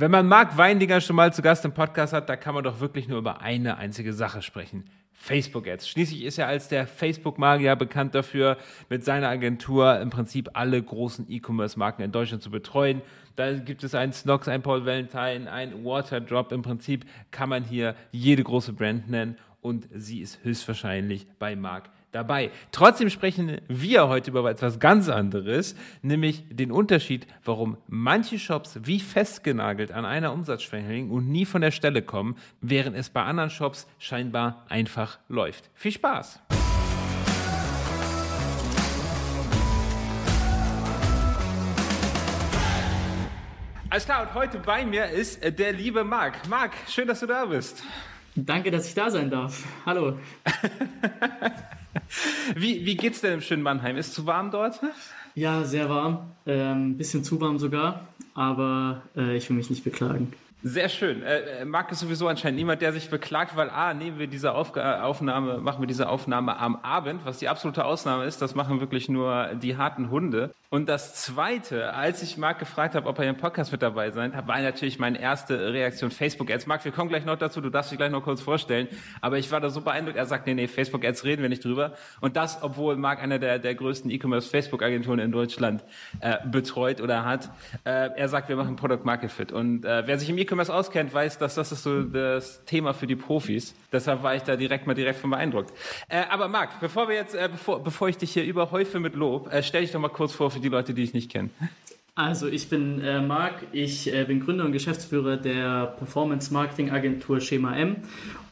Wenn man Marc Weindinger schon mal zu Gast im Podcast hat, da kann man doch wirklich nur über eine einzige Sache sprechen. Facebook-Ads. Schließlich ist er als der Facebook-Magier bekannt dafür, mit seiner Agentur im Prinzip alle großen E-Commerce-Marken in Deutschland zu betreuen. Da gibt es einen Snox, einen Paul Valentine, einen Waterdrop. Im Prinzip kann man hier jede große Brand nennen und sie ist höchstwahrscheinlich bei Marc dabei. Trotzdem sprechen wir heute über etwas ganz anderes, nämlich den Unterschied, warum manche Shops wie festgenagelt an einer Umsatzschwelle hängen und nie von der Stelle kommen, während es bei anderen Shops scheinbar einfach läuft. Viel Spaß! Alles klar, und heute bei mir ist der liebe Marc. Marc, schön, dass du da bist. Danke, dass ich da sein darf. Hallo. wie, wie geht's denn im schönen Mannheim? Ist es zu warm dort? Ja, sehr warm. Ähm, bisschen zu warm sogar. Aber äh, ich will mich nicht beklagen. Sehr schön. Äh, äh, Marc ist sowieso anscheinend niemand, der sich beklagt, weil A, nehmen wir diese Aufga Aufnahme, machen wir diese Aufnahme am Abend, was die absolute Ausnahme ist. Das machen wirklich nur die harten Hunde. Und das Zweite, als ich Marc gefragt habe, ob er im Podcast mit dabei sein war natürlich meine erste Reaktion Facebook-Ads. Marc, wir kommen gleich noch dazu, du darfst dich gleich noch kurz vorstellen. Aber ich war da so beeindruckt, er sagt, nee, nee, Facebook-Ads reden wir nicht drüber. Und das, obwohl Marc einer der, der größten E-Commerce-Facebook-Agenturen in Deutschland äh, betreut oder hat. Äh, er sagt, wir machen Product Market Fit. Und äh, wer sich im E-Commerce auskennt, weiß, dass das ist so das Thema für die Profis. Deshalb war ich da direkt mal direkt von beeindruckt. Äh, aber Marc, bevor wir jetzt, äh, bevor, bevor ich dich hier überhäufe mit Lob, äh, stell dich doch mal kurz vor für die Leute, die ich nicht kenne? Also ich bin äh, Marc, ich äh, bin Gründer und Geschäftsführer der Performance Marketing Agentur Schema M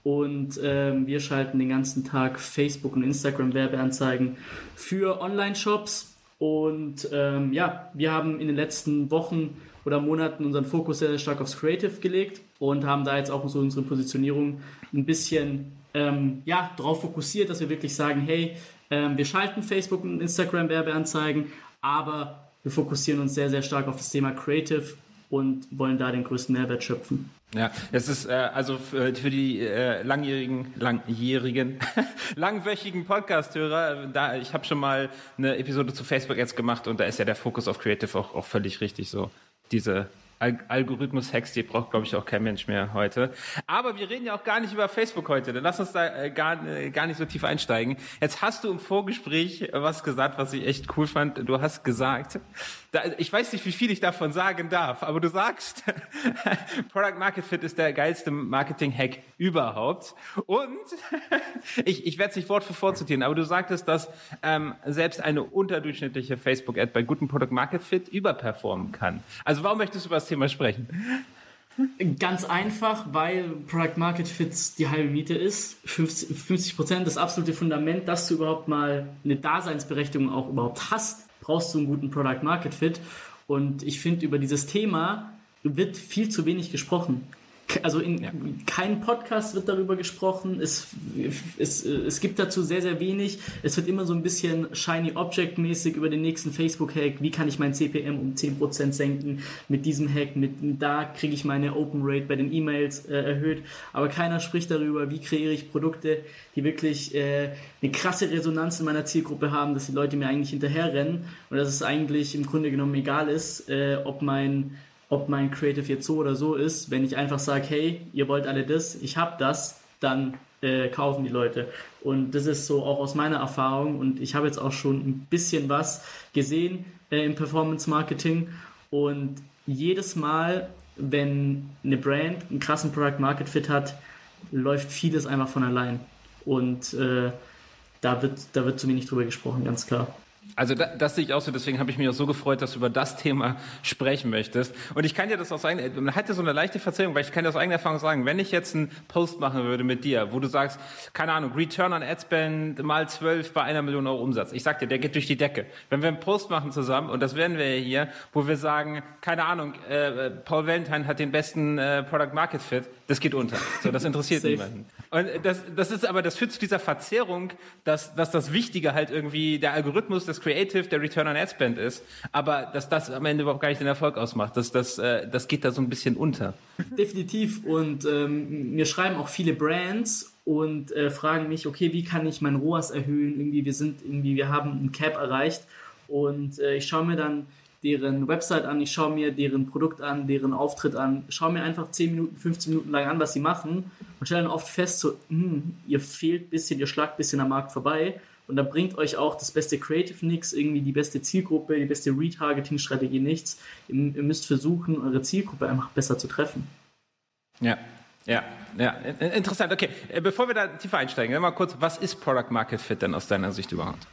und ähm, wir schalten den ganzen Tag Facebook und Instagram Werbeanzeigen für Online-Shops und ähm, ja, wir haben in den letzten Wochen oder Monaten unseren Fokus sehr, sehr stark aufs Creative gelegt und haben da jetzt auch so unsere Positionierung ein bisschen ähm, ja, darauf fokussiert, dass wir wirklich sagen, hey, ähm, wir schalten Facebook und Instagram Werbeanzeigen, aber wir fokussieren uns sehr, sehr stark auf das Thema Creative und wollen da den größten Mehrwert schöpfen. Ja, das ist äh, also für, für die äh, langjährigen, langjährigen, langwöchigen Podcast-Hörer. Da ich habe schon mal eine Episode zu Facebook jetzt gemacht und da ist ja der Fokus auf Creative auch, auch völlig richtig so. Diese Algorithmus-Hacks, die braucht, glaube ich, auch kein Mensch mehr heute. Aber wir reden ja auch gar nicht über Facebook heute. Dann lass uns da äh, gar, äh, gar nicht so tief einsteigen. Jetzt hast du im Vorgespräch was gesagt, was ich echt cool fand. Du hast gesagt, da, ich weiß nicht, wie viel ich davon sagen darf, aber du sagst, Product Market Fit ist der geilste Marketing-Hack überhaupt. Und ich, ich werde es nicht Wort für Wort zitieren, aber du sagtest, dass ähm, selbst eine unterdurchschnittliche Facebook-Ad bei gutem Product Market Fit überperformen kann. Also warum möchtest du über Thema sprechen? Ganz einfach, weil Product Market Fit die halbe Miete ist. 50 Prozent, das absolute Fundament, dass du überhaupt mal eine Daseinsberechtigung auch überhaupt hast brauchst du einen guten Product Market Fit. Und ich finde, über dieses Thema wird viel zu wenig gesprochen also in ja. keinem Podcast wird darüber gesprochen. Es, es, es gibt dazu sehr, sehr wenig. Es wird immer so ein bisschen Shiny Object-mäßig über den nächsten Facebook-Hack. Wie kann ich mein CPM um 10% senken mit diesem Hack? Mit, da kriege ich meine Open Rate bei den E-Mails äh, erhöht. Aber keiner spricht darüber, wie kreiere ich Produkte, die wirklich äh, eine krasse Resonanz in meiner Zielgruppe haben, dass die Leute mir eigentlich hinterherrennen und dass es eigentlich im Grunde genommen egal ist, äh, ob mein ob mein Creative jetzt so oder so ist. Wenn ich einfach sage, hey, ihr wollt alle das, ich habe das, dann äh, kaufen die Leute. Und das ist so auch aus meiner Erfahrung. Und ich habe jetzt auch schon ein bisschen was gesehen äh, im Performance Marketing. Und jedes Mal, wenn eine Brand einen krassen Product Market Fit hat, läuft vieles einfach von allein. Und äh, da, wird, da wird zu wenig drüber gesprochen, ganz klar. Also da, das sehe ich auch so, deswegen habe ich mich auch so gefreut, dass du über das Thema sprechen möchtest. Und ich kann dir das aus eigener, man hat ja so eine leichte Verzerrung, weil ich kann dir aus eigener Erfahrung sagen, wenn ich jetzt einen Post machen würde mit dir, wo du sagst, keine Ahnung, Return on Ad Spend mal zwölf bei einer Million Euro Umsatz. Ich sag dir, der geht durch die Decke. Wenn wir einen Post machen zusammen, und das werden wir hier, wo wir sagen, keine Ahnung, äh, Paul Valentine hat den besten äh, Product Market Fit, das geht unter. So, das interessiert niemanden. Und das, das ist aber, das führt zu dieser Verzerrung, dass, dass das Wichtige halt irgendwie der Algorithmus, das Creative, der Return on Ad Spend ist, aber dass das am Ende überhaupt gar nicht den Erfolg ausmacht. Das, das, äh, das geht da so ein bisschen unter. Definitiv. Und ähm, mir schreiben auch viele Brands und äh, fragen mich, okay, wie kann ich mein ROAS erhöhen? Irgendwie, wir sind irgendwie, wir haben ein Cap erreicht. Und äh, ich schaue mir dann deren Website an, ich schaue mir deren Produkt an, deren Auftritt an, schaue mir einfach 10 Minuten, 15 Minuten lang an, was sie machen und stelle dann oft fest, so, hm, ihr fehlt ein bisschen, ihr schlagt ein bisschen am Markt vorbei und da bringt euch auch das beste Creative nichts, irgendwie die beste Zielgruppe, die beste Retargeting-Strategie nichts. Ihr, ihr müsst versuchen, eure Zielgruppe einfach besser zu treffen. Ja, ja, ja, interessant. Okay, äh, bevor wir da tiefer einsteigen, mal kurz, was ist Product Market Fit denn aus deiner Sicht überhaupt?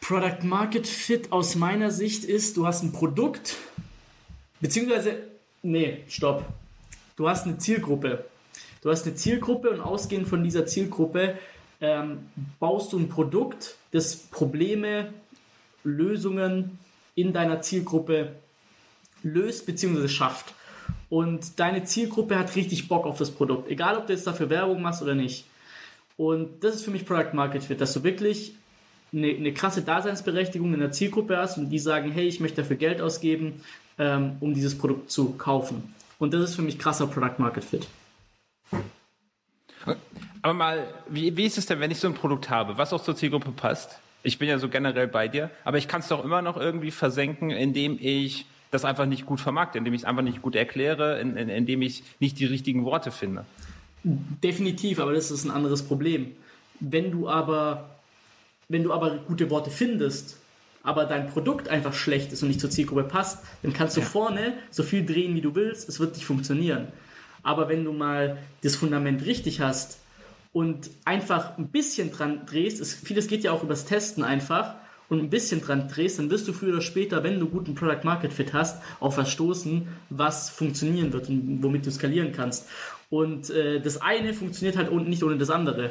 Product Market Fit aus meiner Sicht ist, du hast ein Produkt, beziehungsweise, nee, stopp. Du hast eine Zielgruppe. Du hast eine Zielgruppe und ausgehend von dieser Zielgruppe ähm, baust du ein Produkt, das Probleme, Lösungen in deiner Zielgruppe löst bzw. schafft. Und deine Zielgruppe hat richtig Bock auf das Produkt, egal ob du jetzt dafür Werbung machst oder nicht. Und das ist für mich Product Market Fit, dass du wirklich eine, eine krasse Daseinsberechtigung in der Zielgruppe hast und die sagen, hey, ich möchte dafür Geld ausgeben, ähm, um dieses Produkt zu kaufen. Und das ist für mich krasser Product Market Fit. Aber mal, wie, wie ist es denn, wenn ich so ein Produkt habe, was auch zur Zielgruppe passt? Ich bin ja so generell bei dir, aber ich kann es doch immer noch irgendwie versenken, indem ich das einfach nicht gut vermarkte, indem ich es einfach nicht gut erkläre, in, in, indem ich nicht die richtigen Worte finde. Definitiv, aber das ist ein anderes Problem. Wenn du aber, wenn du aber gute Worte findest, aber dein Produkt einfach schlecht ist und nicht zur Zielgruppe passt, dann kannst du ja. vorne so viel drehen, wie du willst, es wird nicht funktionieren. Aber wenn du mal das Fundament richtig hast und einfach ein bisschen dran drehst, es, vieles geht ja auch übers Testen einfach, und ein bisschen dran drehst, dann wirst du früher oder später, wenn du guten Product Market Fit hast, auf was stoßen, was funktionieren wird und womit du skalieren kannst. Und äh, das eine funktioniert halt nicht ohne das andere.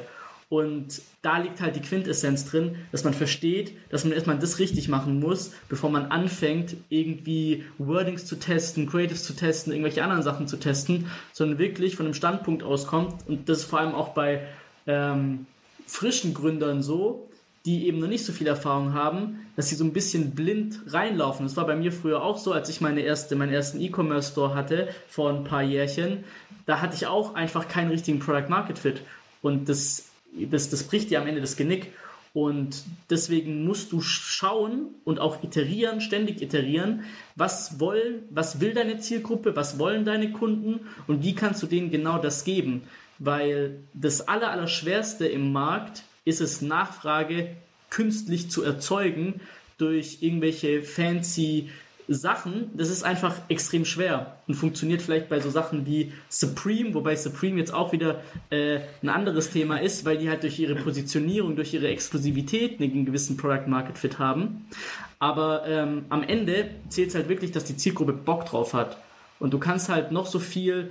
Und da liegt halt die Quintessenz drin, dass man versteht, dass man erstmal das richtig machen muss, bevor man anfängt, irgendwie Wordings zu testen, Creatives zu testen, irgendwelche anderen Sachen zu testen, sondern wirklich von einem Standpunkt auskommt. Und das ist vor allem auch bei ähm, frischen Gründern so, die eben noch nicht so viel Erfahrung haben, dass sie so ein bisschen blind reinlaufen. Das war bei mir früher auch so, als ich meine erste, meinen ersten E-Commerce-Store hatte, vor ein paar Jährchen. Da hatte ich auch einfach keinen richtigen Product Market Fit. Und das das, das bricht dir am Ende das Genick. Und deswegen musst du schauen und auch iterieren, ständig iterieren, was wollen, was will deine Zielgruppe, was wollen deine Kunden und wie kannst du denen genau das geben. Weil das Allerallerschwerste im Markt ist es, Nachfrage künstlich zu erzeugen durch irgendwelche fancy Sachen, das ist einfach extrem schwer und funktioniert vielleicht bei so Sachen wie Supreme, wobei Supreme jetzt auch wieder äh, ein anderes Thema ist, weil die halt durch ihre Positionierung, durch ihre Exklusivität einen gewissen Product Market Fit haben. Aber ähm, am Ende zählt es halt wirklich, dass die Zielgruppe Bock drauf hat. Und du kannst halt noch so viel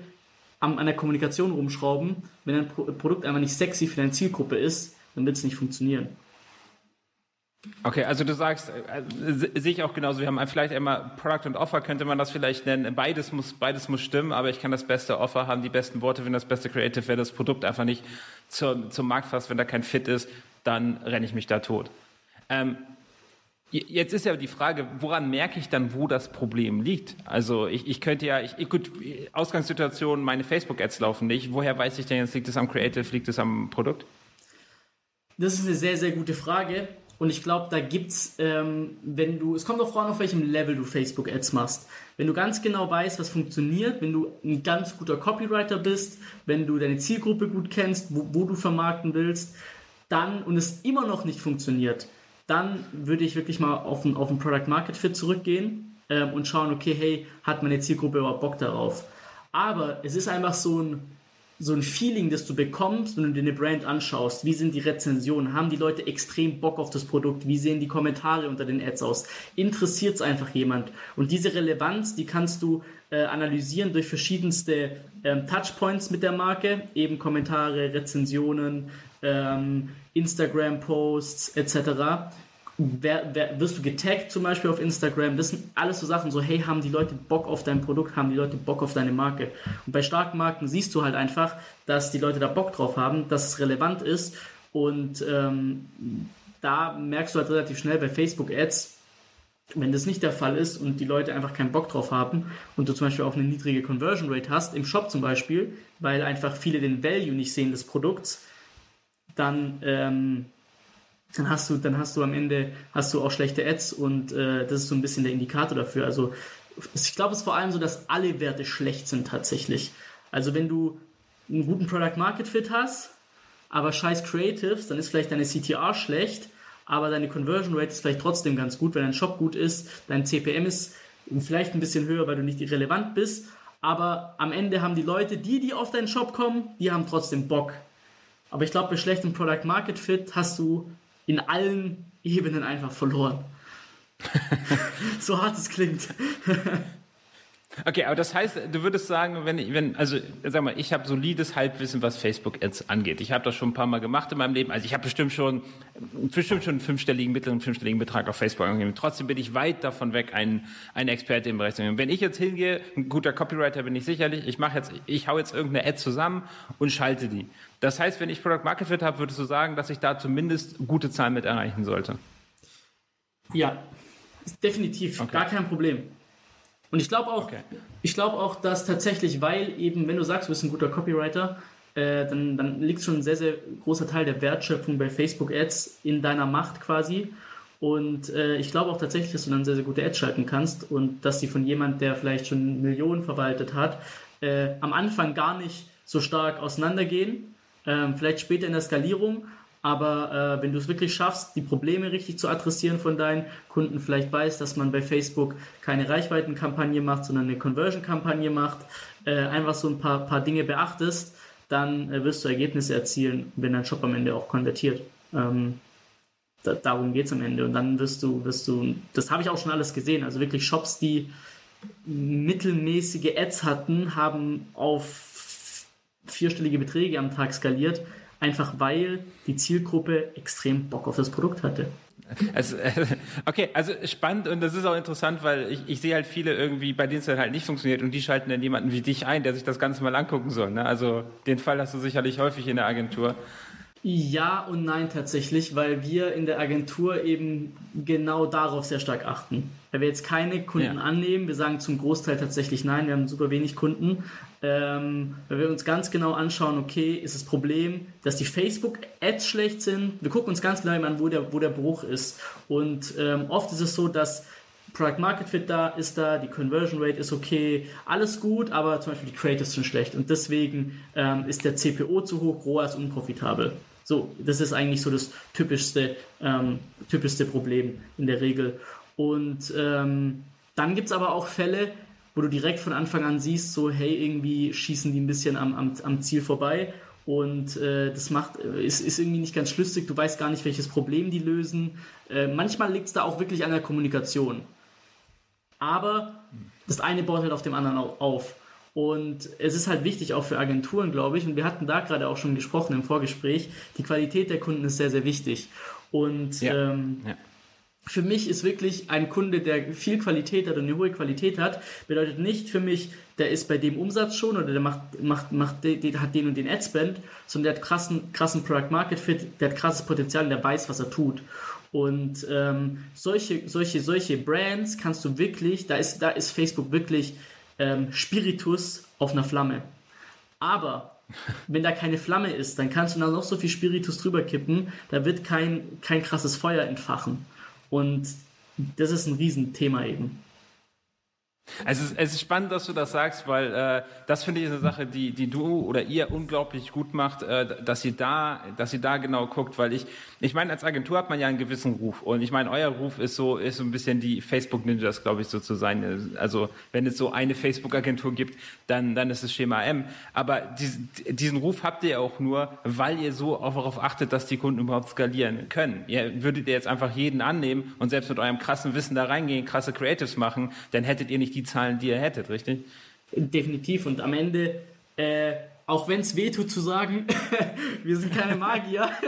an, an der Kommunikation rumschrauben, wenn ein Pro Produkt einfach nicht sexy für deine Zielgruppe ist, dann wird es nicht funktionieren. Okay, also du sagst, äh, sehe ich auch genauso. Wir haben vielleicht einmal Product und Offer, könnte man das vielleicht nennen. Beides muss, beides muss stimmen, aber ich kann das beste Offer haben, die besten Worte, wenn das beste Creative, wenn das Produkt einfach nicht zur, zum Markt fasst, wenn da kein Fit ist, dann renne ich mich da tot. Ähm, Jetzt ist ja die Frage, woran merke ich dann, wo das Problem liegt? Also ich, ich könnte ja, ich, gut, Ausgangssituation, meine Facebook-Ads laufen nicht. Woher weiß ich denn jetzt, liegt es am Creative, liegt es am Produkt? Das ist eine sehr, sehr gute Frage. Und ich glaube, da gibt's, ähm, wenn du, es kommt auch vor, auf welchem Level du Facebook-Ads machst. Wenn du ganz genau weißt, was funktioniert, wenn du ein ganz guter Copywriter bist, wenn du deine Zielgruppe gut kennst, wo, wo du vermarkten willst, dann und es immer noch nicht funktioniert, dann würde ich wirklich mal auf ein, auf ein Product Market Fit zurückgehen ähm, und schauen, okay, hey, hat meine Zielgruppe überhaupt Bock darauf? Aber es ist einfach so ein, so ein Feeling, das du bekommst, wenn du dir eine Brand anschaust. Wie sind die Rezensionen? Haben die Leute extrem Bock auf das Produkt? Wie sehen die Kommentare unter den Ads aus? Interessiert es einfach jemand? Und diese Relevanz, die kannst du äh, analysieren durch verschiedenste ähm, Touchpoints mit der Marke, eben Kommentare, Rezensionen, ähm, Instagram-Posts etc wer, wer, wirst du getaggt zum Beispiel auf Instagram? Das sind alles so Sachen, so hey, haben die Leute Bock auf dein Produkt, haben die Leute Bock auf deine Marke? Und bei starken Marken siehst du halt einfach, dass die Leute da Bock drauf haben, dass es relevant ist und ähm, da merkst du halt relativ schnell bei Facebook-Ads, wenn das nicht der Fall ist und die Leute einfach keinen Bock drauf haben und du zum Beispiel auch eine niedrige Conversion Rate hast, im Shop zum Beispiel, weil einfach viele den Value nicht sehen des Produkts, dann ähm, dann hast du, dann hast du am Ende hast du auch schlechte Ads und äh, das ist so ein bisschen der Indikator dafür. Also ich glaube, es ist vor allem so, dass alle Werte schlecht sind tatsächlich. Also wenn du einen guten Product Market Fit hast, aber scheiß Creatives, dann ist vielleicht deine CTR schlecht, aber deine Conversion Rate ist vielleicht trotzdem ganz gut, wenn dein Shop gut ist, dein CPM ist vielleicht ein bisschen höher, weil du nicht irrelevant bist, aber am Ende haben die Leute, die, die auf deinen Shop kommen, die haben trotzdem Bock. Aber ich glaube, bei schlechtem Product Market Fit hast du in allen Ebenen einfach verloren. so hart es klingt. Okay, aber das heißt, du würdest sagen, wenn, wenn also sag mal, ich habe solides Halbwissen, was Facebook-Ads angeht. Ich habe das schon ein paar Mal gemacht in meinem Leben. Also ich habe bestimmt schon bestimmt schon einen fünfstelligen, mittleren fünfstelligen Betrag auf Facebook angegeben. Trotzdem bin ich weit davon weg, ein, ein Experte im Bereich zu sein. Wenn ich jetzt hingehe, ein guter Copywriter bin ich sicherlich, ich mache jetzt, ich hau jetzt irgendeine Ad zusammen und schalte die. Das heißt, wenn ich Product Market Fit habe, würdest du sagen, dass ich da zumindest gute Zahlen mit erreichen sollte? Ja, definitiv, okay. gar kein Problem. Und ich glaube auch, okay. ich glaube auch, dass tatsächlich, weil eben, wenn du sagst, du bist ein guter Copywriter, äh, dann, dann liegt schon ein sehr, sehr großer Teil der Wertschöpfung bei Facebook Ads in deiner Macht quasi. Und äh, ich glaube auch tatsächlich, dass du dann sehr, sehr gute Ads schalten kannst und dass sie von jemand, der vielleicht schon Millionen verwaltet hat, äh, am Anfang gar nicht so stark auseinandergehen. Ähm, vielleicht später in der Skalierung, aber äh, wenn du es wirklich schaffst, die Probleme richtig zu adressieren von deinen Kunden, vielleicht weißt, dass man bei Facebook keine Reichweitenkampagne macht, sondern eine Conversion-Kampagne macht, äh, einfach so ein paar, paar Dinge beachtest, dann äh, wirst du Ergebnisse erzielen, wenn dein Shop am Ende auch konvertiert. Ähm, da, darum geht es am Ende. Und dann wirst du, wirst du, das habe ich auch schon alles gesehen, also wirklich Shops, die mittelmäßige Ads hatten, haben auf vierstellige Beträge am Tag skaliert, einfach weil die Zielgruppe extrem Bock auf das Produkt hatte. Also, okay, also spannend und das ist auch interessant, weil ich, ich sehe halt viele irgendwie, bei denen es halt nicht funktioniert und die schalten dann jemanden wie dich ein, der sich das Ganze mal angucken soll. Ne? Also den Fall hast du sicherlich häufig in der Agentur. Ja und nein tatsächlich, weil wir in der Agentur eben genau darauf sehr stark achten. Weil wir jetzt keine Kunden ja. annehmen, wir sagen zum Großteil tatsächlich nein, wir haben super wenig Kunden. Ähm, weil wir uns ganz genau anschauen, okay, ist das Problem, dass die Facebook-Ads schlecht sind? Wir gucken uns ganz genau an, wo der, wo der Bruch ist. Und ähm, oft ist es so, dass Product Market Fit da ist da, die Conversion Rate ist okay, alles gut, aber zum Beispiel die Creatives sind schlecht und deswegen ähm, ist der CPO zu hoch, ROAS unprofitabel. So, das ist eigentlich so das typischste, ähm, typischste Problem in der Regel. Und ähm, dann gibt es aber auch Fälle, wo du direkt von Anfang an siehst, so, hey, irgendwie schießen die ein bisschen am, am, am Ziel vorbei. Und äh, das macht, äh, ist, ist irgendwie nicht ganz schlüssig, du weißt gar nicht, welches Problem die lösen. Äh, manchmal liegt es da auch wirklich an der Kommunikation. Aber das eine baut halt auf dem anderen auf. Und es ist halt wichtig auch für Agenturen, glaube ich, und wir hatten da gerade auch schon gesprochen im Vorgespräch, die Qualität der Kunden ist sehr, sehr wichtig. Und ja. Ähm, ja. für mich ist wirklich ein Kunde, der viel Qualität hat und eine hohe Qualität hat, bedeutet nicht für mich, der ist bei dem Umsatz schon oder der macht, macht, macht, der hat den und den Adspend, sondern der hat krassen, krassen Product Market Fit, der hat krasses Potenzial und der weiß, was er tut. Und ähm, solche, solche, solche Brands kannst du wirklich, da ist, da ist Facebook wirklich ähm, Spiritus auf einer Flamme. Aber wenn da keine Flamme ist, dann kannst du da noch so viel Spiritus drüber kippen, da wird kein, kein krasses Feuer entfachen. Und das ist ein Riesenthema eben. Also es ist spannend, dass du das sagst, weil äh, das finde ich eine Sache, die, die du oder ihr unglaublich gut macht, äh, dass ihr da, dass ihr da genau guckt, weil ich, ich meine, als Agentur hat man ja einen gewissen Ruf und ich meine, euer Ruf ist so, ist so ein bisschen die Facebook Ninjas, glaube ich, so zu sein. Also wenn es so eine Facebook-Agentur gibt, dann, dann ist es Schema M. Aber diesen, diesen Ruf habt ihr auch nur, weil ihr so darauf achtet, dass die Kunden überhaupt skalieren können. Ihr würdet ihr jetzt einfach jeden annehmen und selbst mit eurem krassen Wissen da reingehen, krasse Creatives machen, dann hättet ihr nicht die Zahlen, die ihr hättet, richtig? Definitiv. Und am Ende, äh, auch wenn es wehtut zu sagen, wir sind keine Magier.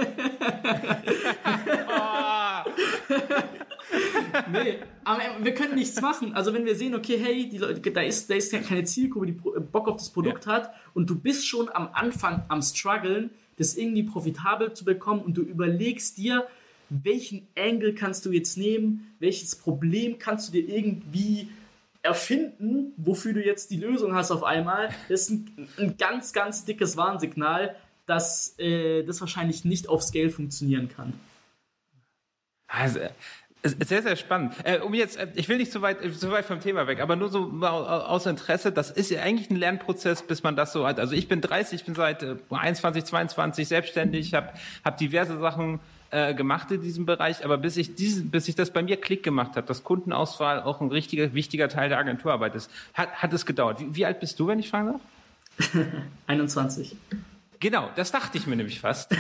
nee, aber wir können nichts machen. Also wenn wir sehen, okay, hey, die Leute, da ist, da ist keine Zielgruppe, die Bock auf das Produkt ja. hat und du bist schon am Anfang am struggeln, das irgendwie profitabel zu bekommen und du überlegst dir, welchen Angle kannst du jetzt nehmen, welches Problem kannst du dir irgendwie erfinden, wofür du jetzt die Lösung hast auf einmal, das ist ein, ein ganz, ganz dickes Warnsignal, dass äh, das wahrscheinlich nicht auf Scale funktionieren kann. Also, sehr, sehr spannend. Äh, um jetzt, äh, ich will nicht zu weit, zu weit vom Thema weg, aber nur so aus Interesse, das ist ja eigentlich ein Lernprozess, bis man das so hat. Also ich bin 30, ich bin seit äh, 21, 22 selbstständig, habe hab diverse Sachen äh, gemacht in diesem Bereich, aber bis ich diesen, bis ich das bei mir Klick gemacht habe, dass Kundenauswahl auch ein richtiger, wichtiger Teil der Agenturarbeit ist, hat, hat es gedauert. Wie, wie alt bist du, wenn ich fragen darf? 21. Genau, das dachte ich mir nämlich fast.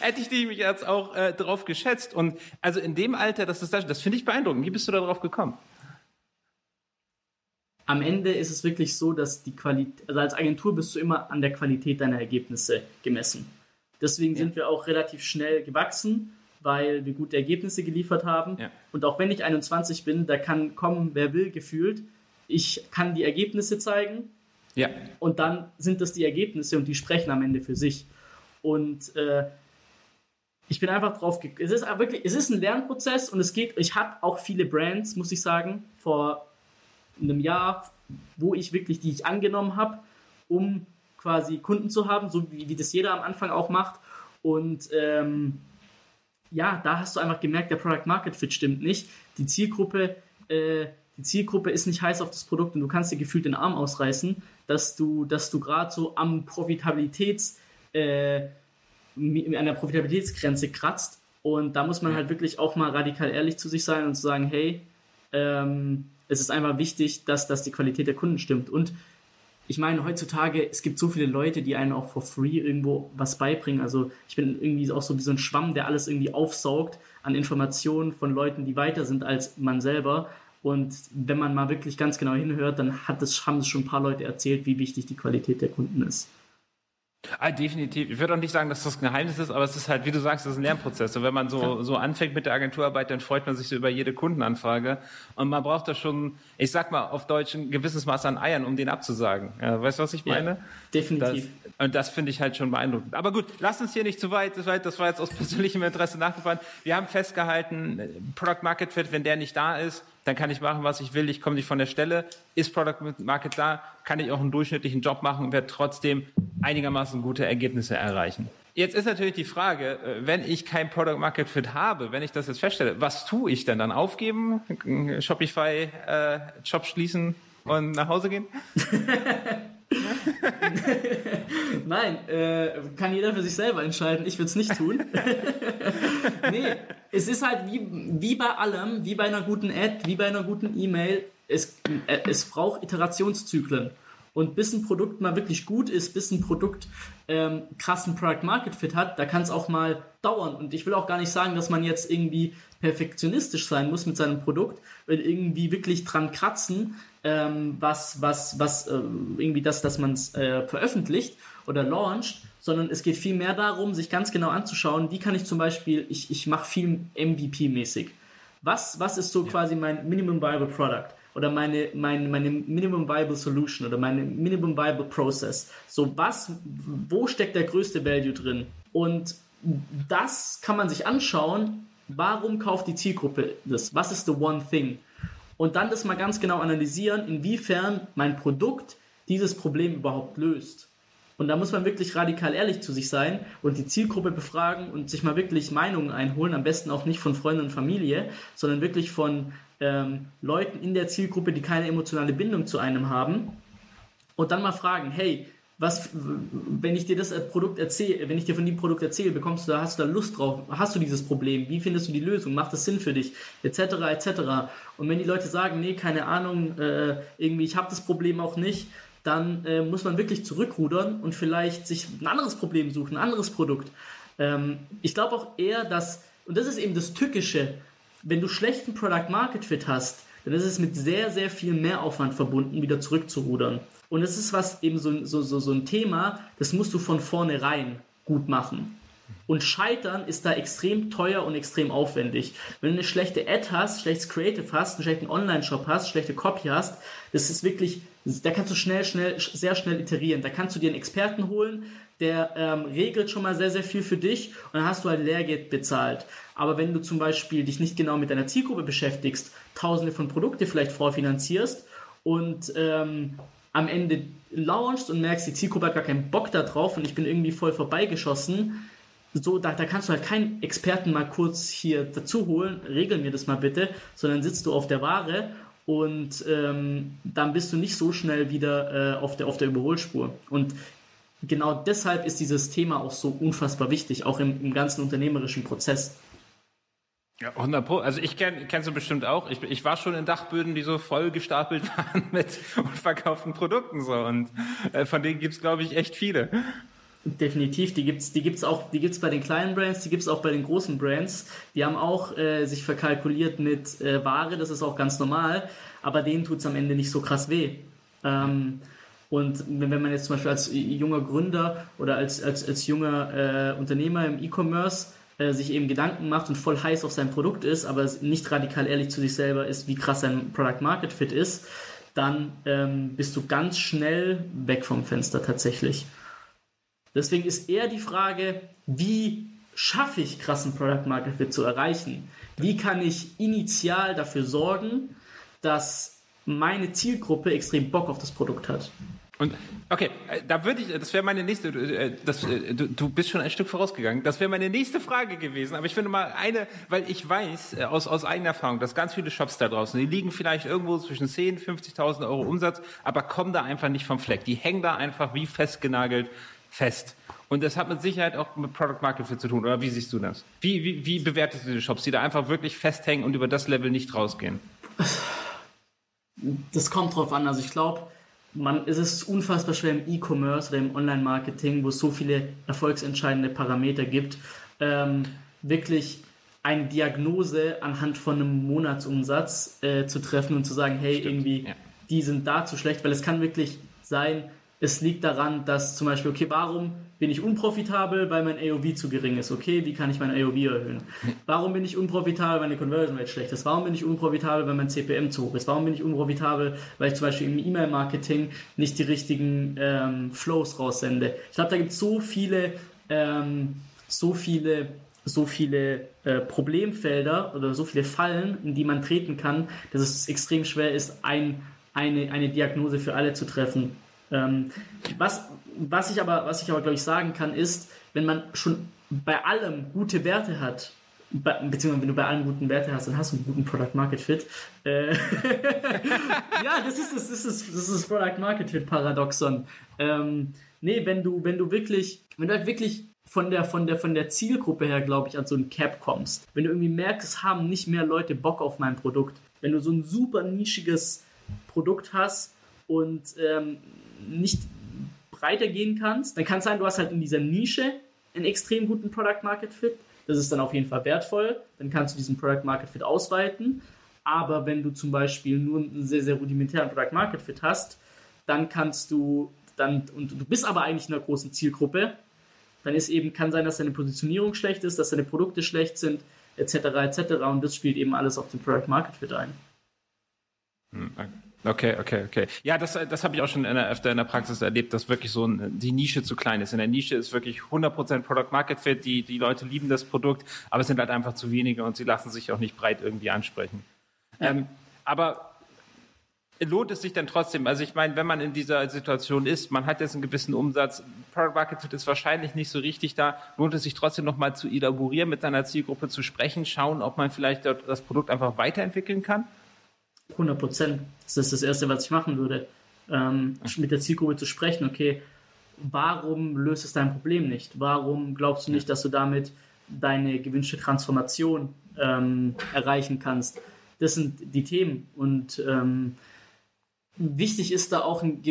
Hätte ich dich jetzt auch äh, drauf geschätzt. Und also in dem Alter, das ist das, das finde ich beeindruckend. Wie bist du da drauf gekommen? Am Ende ist es wirklich so, dass die Qualität, also als Agentur bist du immer an der Qualität deiner Ergebnisse gemessen. Deswegen ja. sind wir auch relativ schnell gewachsen, weil wir gute Ergebnisse geliefert haben. Ja. Und auch wenn ich 21 bin, da kann kommen, wer will, gefühlt. Ich kann die Ergebnisse zeigen. Ja. Und dann sind das die Ergebnisse und die sprechen am Ende für sich. Und äh, ich bin einfach drauf Es ist wirklich, es ist ein Lernprozess und es geht, ich habe auch viele Brands, muss ich sagen, vor einem Jahr, wo ich wirklich, die ich angenommen habe, um quasi Kunden zu haben, so wie, wie das jeder am Anfang auch macht. Und ähm, ja, da hast du einfach gemerkt, der Product Market Fit stimmt nicht. Die Zielgruppe, äh, die Zielgruppe ist nicht heiß auf das Produkt und du kannst dir gefühlt den Arm ausreißen, dass du, dass du gerade so am Profitabilitäts äh, an der Profitabilitätsgrenze kratzt. Und da muss man halt wirklich auch mal radikal ehrlich zu sich sein und zu sagen, hey, ähm, es ist einfach wichtig, dass, dass die Qualität der Kunden stimmt. Und ich meine, heutzutage, es gibt so viele Leute, die einen auch for free irgendwo was beibringen. Also ich bin irgendwie auch so wie so ein Schwamm, der alles irgendwie aufsaugt an Informationen von Leuten, die weiter sind als man selber. Und wenn man mal wirklich ganz genau hinhört, dann hat es, haben es schon ein paar Leute erzählt, wie wichtig die Qualität der Kunden ist. Ah, definitiv. Ich würde auch nicht sagen, dass das ein Geheimnis ist, aber es ist halt, wie du sagst, das ist ein Lernprozess. Und wenn man so, so anfängt mit der Agenturarbeit, dann freut man sich so über jede Kundenanfrage. Und man braucht da schon, ich sag mal auf Deutsch, ein gewisses Maß an Eiern, um den abzusagen. Ja, weißt du, was ich meine? Ja, definitiv. Das, und das finde ich halt schon beeindruckend. Aber gut, lass uns hier nicht zu weit, das war, das war jetzt aus persönlichem Interesse nachgefallen. Wir haben festgehalten, Product Market Fit, wenn der nicht da ist, dann kann ich machen, was ich will, ich komme nicht von der Stelle. Ist Product Market da, kann ich auch einen durchschnittlichen Job machen und werde trotzdem einigermaßen gute Ergebnisse erreichen. Jetzt ist natürlich die Frage, äh, wenn ich kein Product Market Fit habe, wenn ich das jetzt feststelle, was tue ich denn dann? Aufgeben, Shopify äh, Job schließen und nach Hause gehen? Nein, äh, kann jeder für sich selber entscheiden. Ich würde es nicht tun. nee, es ist halt wie, wie bei allem, wie bei einer guten Ad, wie bei einer guten E-Mail. Es, äh, es braucht Iterationszyklen. Und bis ein Produkt mal wirklich gut ist, bis ein Produkt ähm, krassen Product Market Fit hat, da kann es auch mal dauern. Und ich will auch gar nicht sagen, dass man jetzt irgendwie perfektionistisch sein muss mit seinem Produkt, weil irgendwie wirklich dran kratzen, ähm, was, was, was äh, irgendwie das, dass man es äh, veröffentlicht oder launcht, sondern es geht viel mehr darum, sich ganz genau anzuschauen, wie kann ich zum Beispiel, ich, ich mache viel MVP-mäßig. Was, was ist so ja. quasi mein Minimum Viable Product? oder meine, meine, meine Minimum Viable Solution oder meine Minimum Viable Process. So was, wo steckt der größte Value drin? Und das kann man sich anschauen. Warum kauft die Zielgruppe das? Was ist the one thing? Und dann das mal ganz genau analysieren, inwiefern mein Produkt dieses Problem überhaupt löst. Und da muss man wirklich radikal ehrlich zu sich sein und die Zielgruppe befragen und sich mal wirklich Meinungen einholen. Am besten auch nicht von Freunden und Familie, sondern wirklich von ähm, Leuten in der Zielgruppe, die keine emotionale Bindung zu einem haben und dann mal fragen, hey, was, wenn ich dir das Produkt erzähle, wenn ich dir von dem Produkt erzähle, bekommst du da, hast du da Lust drauf, hast du dieses Problem, wie findest du die Lösung, macht das Sinn für dich, etc., etc. Und wenn die Leute sagen, nee, keine Ahnung, äh, irgendwie, ich habe das Problem auch nicht, dann äh, muss man wirklich zurückrudern und vielleicht sich ein anderes Problem suchen, ein anderes Produkt. Ähm, ich glaube auch eher, dass, und das ist eben das Tückische, wenn du schlechten Product Market Fit hast, dann ist es mit sehr, sehr viel Mehraufwand verbunden, wieder zurückzurudern. Und das ist was eben so, so, so, so ein Thema, das musst du von vornherein gut machen. Und Scheitern ist da extrem teuer und extrem aufwendig. Wenn du eine schlechte Ad hast, schlechtes Creative hast, einen schlechten Online-Shop hast, schlechte Copy hast, das ist wirklich, da kannst du schnell, schnell, sehr schnell iterieren. Da kannst du dir einen Experten holen, der ähm, regelt schon mal sehr, sehr viel für dich und dann hast du halt Lehrgeld bezahlt. Aber wenn du zum Beispiel dich nicht genau mit deiner Zielgruppe beschäftigst, tausende von Produkte vielleicht vorfinanzierst und ähm, am Ende launchst und merkst, die Zielgruppe hat gar keinen Bock da drauf und ich bin irgendwie voll vorbeigeschossen, so, da, da kannst du halt keinen Experten mal kurz hier dazu holen, regel mir das mal bitte, sondern sitzt du auf der Ware und ähm, dann bist du nicht so schnell wieder äh, auf, der, auf der Überholspur. Und genau deshalb ist dieses Thema auch so unfassbar wichtig, auch im, im ganzen unternehmerischen Prozess. Ja, 100 Pro. Also ich kenn, kennst du bestimmt auch. Ich, ich war schon in Dachböden, die so voll gestapelt waren mit unverkauften Produkten so und äh, von denen gibt's glaube ich echt viele. Definitiv, die gibt's, die gibt's auch, die gibt's bei den kleinen Brands, die gibt's auch bei den großen Brands. Die haben auch äh, sich verkalkuliert mit äh, Ware, das ist auch ganz normal, aber denen tut's am Ende nicht so krass weh. Ähm, und wenn man jetzt zum Beispiel als junger Gründer oder als, als, als junger äh, Unternehmer im E-Commerce äh, sich eben Gedanken macht und voll heiß auf sein Produkt ist, aber nicht radikal ehrlich zu sich selber ist, wie krass sein Product Market Fit ist, dann ähm, bist du ganz schnell weg vom Fenster tatsächlich. Deswegen ist eher die Frage, wie schaffe ich krassen Product Market Fit zu erreichen? Wie kann ich initial dafür sorgen, dass meine Zielgruppe extrem Bock auf das Produkt hat? Und okay, äh, da würde ich, das wäre meine nächste, äh, das, äh, du, du bist schon ein Stück vorausgegangen. Das wäre meine nächste Frage gewesen. Aber ich finde mal eine, weil ich weiß aus, aus eigener Erfahrung, dass ganz viele Shops da draußen, die liegen vielleicht irgendwo zwischen 10, 50.000 Euro Umsatz, aber kommen da einfach nicht vom Fleck. Die hängen da einfach wie festgenagelt fest. Und das hat mit Sicherheit auch mit Product Market Fit zu tun, oder wie siehst du das? Wie, wie, wie bewertest du die Shops, die da einfach wirklich festhängen und über das Level nicht rausgehen? Das kommt drauf an. Also ich glaube, man, es ist unfassbar schwer im E-Commerce oder im Online-Marketing, wo es so viele erfolgsentscheidende Parameter gibt, ähm, wirklich eine Diagnose anhand von einem Monatsumsatz äh, zu treffen und zu sagen, hey, Stimmt. irgendwie, ja. die sind da zu schlecht, weil es kann wirklich sein, es liegt daran, dass zum Beispiel, okay, warum bin ich unprofitabel, weil mein AOV zu gering ist? Okay, wie kann ich mein AOV erhöhen? Warum bin ich unprofitabel, weil meine Conversion Rate schlecht ist? Warum bin ich unprofitabel, weil mein CPM zu hoch ist? Warum bin ich unprofitabel, weil ich zum Beispiel im E-Mail-Marketing nicht die richtigen ähm, Flows raussende? Ich glaube, da gibt es so viele, ähm, so viele so viele äh, Problemfelder oder so viele Fallen, in die man treten kann, dass es extrem schwer ist, ein, eine, eine Diagnose für alle zu treffen. Ähm, was, was ich aber, was ich aber, glaube ich, sagen kann, ist, wenn man schon bei allem gute Werte hat, beziehungsweise wenn du bei allem guten Werte hast, dann hast du einen guten Product Market Fit. Äh, ja, das ist das, das ist das ist Product Market Fit Paradoxon. Ähm, nee, wenn du, wenn du wirklich, wenn du halt wirklich von der, von der, von der Zielgruppe her, glaube ich, an so ein Cap kommst. Wenn du irgendwie merkst, es haben nicht mehr Leute Bock auf mein Produkt. Wenn du so ein super nischiges Produkt hast und ähm, nicht breiter gehen kannst, dann kann es sein, du hast halt in dieser Nische einen extrem guten Product Market Fit. Das ist dann auf jeden Fall wertvoll. Dann kannst du diesen Product Market Fit ausweiten. Aber wenn du zum Beispiel nur einen sehr, sehr rudimentären Product Market Fit hast, dann kannst du dann, und du bist aber eigentlich in einer großen Zielgruppe, dann ist eben, kann sein, dass deine Positionierung schlecht ist, dass deine Produkte schlecht sind, etc., etc. Und das spielt eben alles auf den Product Market Fit ein. Hm, Okay, okay, okay. Ja, das, das habe ich auch schon in der, öfter in der Praxis erlebt, dass wirklich so ein, die Nische zu klein ist. In der Nische ist wirklich 100% Product Market Fit, die, die Leute lieben das Produkt, aber es sind halt einfach zu wenige und sie lassen sich auch nicht breit irgendwie ansprechen. Ja. Ähm, aber lohnt es sich dann trotzdem? Also ich meine, wenn man in dieser Situation ist, man hat jetzt einen gewissen Umsatz, Product Market Fit ist wahrscheinlich nicht so richtig da, lohnt es sich trotzdem nochmal zu elaborieren, mit seiner Zielgruppe zu sprechen, schauen, ob man vielleicht das Produkt einfach weiterentwickeln kann? 100 Prozent. Das ist das Erste, was ich machen würde. Ähm, mit der Zielgruppe zu sprechen, okay, warum löst es dein Problem nicht? Warum glaubst du nicht, dass du damit deine gewünschte Transformation ähm, erreichen kannst? Das sind die Themen. Und ähm, wichtig ist da auch ein,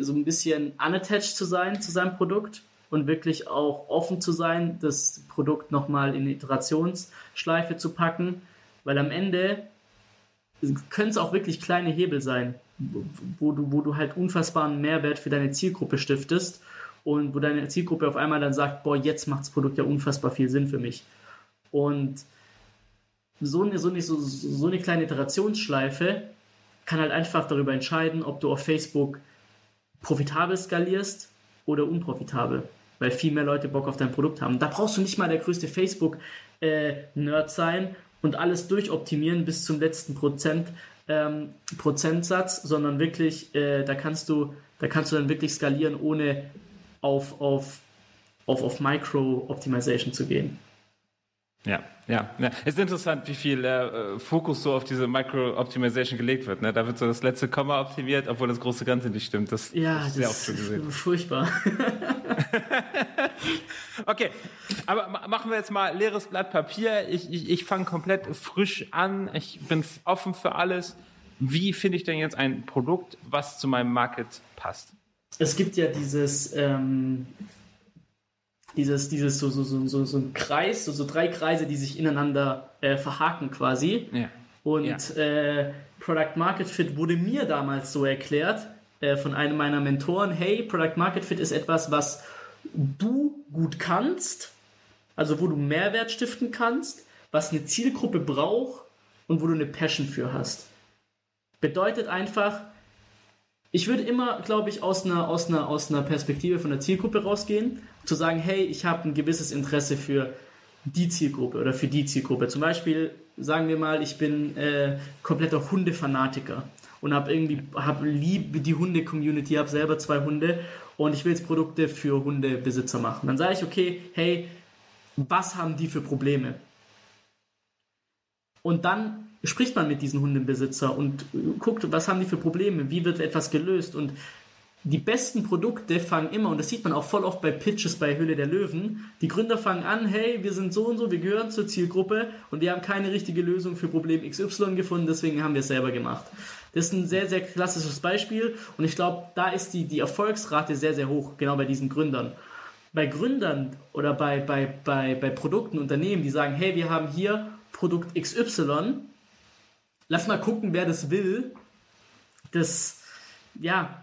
so ein bisschen unattached zu sein zu seinem Produkt und wirklich auch offen zu sein, das Produkt nochmal in eine Iterationsschleife zu packen, weil am Ende können es auch wirklich kleine Hebel sein, wo du, wo du halt unfassbaren Mehrwert für deine Zielgruppe stiftest und wo deine Zielgruppe auf einmal dann sagt, boah, jetzt macht das Produkt ja unfassbar viel Sinn für mich. Und so eine, so eine, so, so eine kleine Iterationsschleife kann halt einfach darüber entscheiden, ob du auf Facebook profitabel skalierst oder unprofitabel, weil viel mehr Leute Bock auf dein Produkt haben. Da brauchst du nicht mal der größte Facebook-Nerd äh, sein und alles durchoptimieren bis zum letzten Prozent, ähm, Prozentsatz, sondern wirklich, äh, da kannst du, da kannst du dann wirklich skalieren, ohne auf, auf, auf, auf Micro-Optimization zu gehen. Ja, ja, ja. Es ist interessant, wie viel äh, Fokus so auf diese Micro-Optimization gelegt wird. Ne? Da wird so das letzte Komma optimiert, obwohl das große Ganze nicht stimmt. Das ja, ist sehr oft schon gesehen. Furchtbar. okay, aber machen wir jetzt mal leeres Blatt Papier. Ich, ich, ich fange komplett frisch an. Ich bin offen für alles. Wie finde ich denn jetzt ein Produkt, was zu meinem Market passt? Es gibt ja dieses ähm, dieses, dieses so, so, so, so, so ein Kreis, so, so drei Kreise, die sich ineinander äh, verhaken quasi. Ja. Und ja. Äh, Product Market Fit wurde mir damals so erklärt äh, von einem meiner Mentoren, hey, Product Market Fit ist etwas, was du gut kannst, also wo du Mehrwert stiften kannst, was eine Zielgruppe braucht und wo du eine Passion für hast. Bedeutet einfach, ich würde immer, glaube ich, aus einer, aus, einer, aus einer Perspektive von der Zielgruppe rausgehen, zu sagen, hey, ich habe ein gewisses Interesse für die Zielgruppe oder für die Zielgruppe. Zum Beispiel, sagen wir mal, ich bin äh, kompletter Hundefanatiker und habe irgendwie, habe liebe die Hunde-Community, habe selber zwei Hunde und ich will jetzt Produkte für Hundebesitzer machen. Dann sage ich, okay, hey, was haben die für Probleme? Und dann spricht man mit diesen Hundebesitzer und guckt, was haben die für Probleme, wie wird etwas gelöst und die besten Produkte fangen immer, und das sieht man auch voll oft bei Pitches bei Höhle der Löwen, die Gründer fangen an, hey, wir sind so und so, wir gehören zur Zielgruppe und wir haben keine richtige Lösung für Problem XY gefunden, deswegen haben wir es selber gemacht. Das ist ein sehr, sehr klassisches Beispiel und ich glaube, da ist die, die Erfolgsrate sehr, sehr hoch, genau bei diesen Gründern. Bei Gründern oder bei, bei, bei, bei Produkten, Unternehmen, die sagen, hey, wir haben hier Produkt XY, lass mal gucken, wer das will. Das, ja,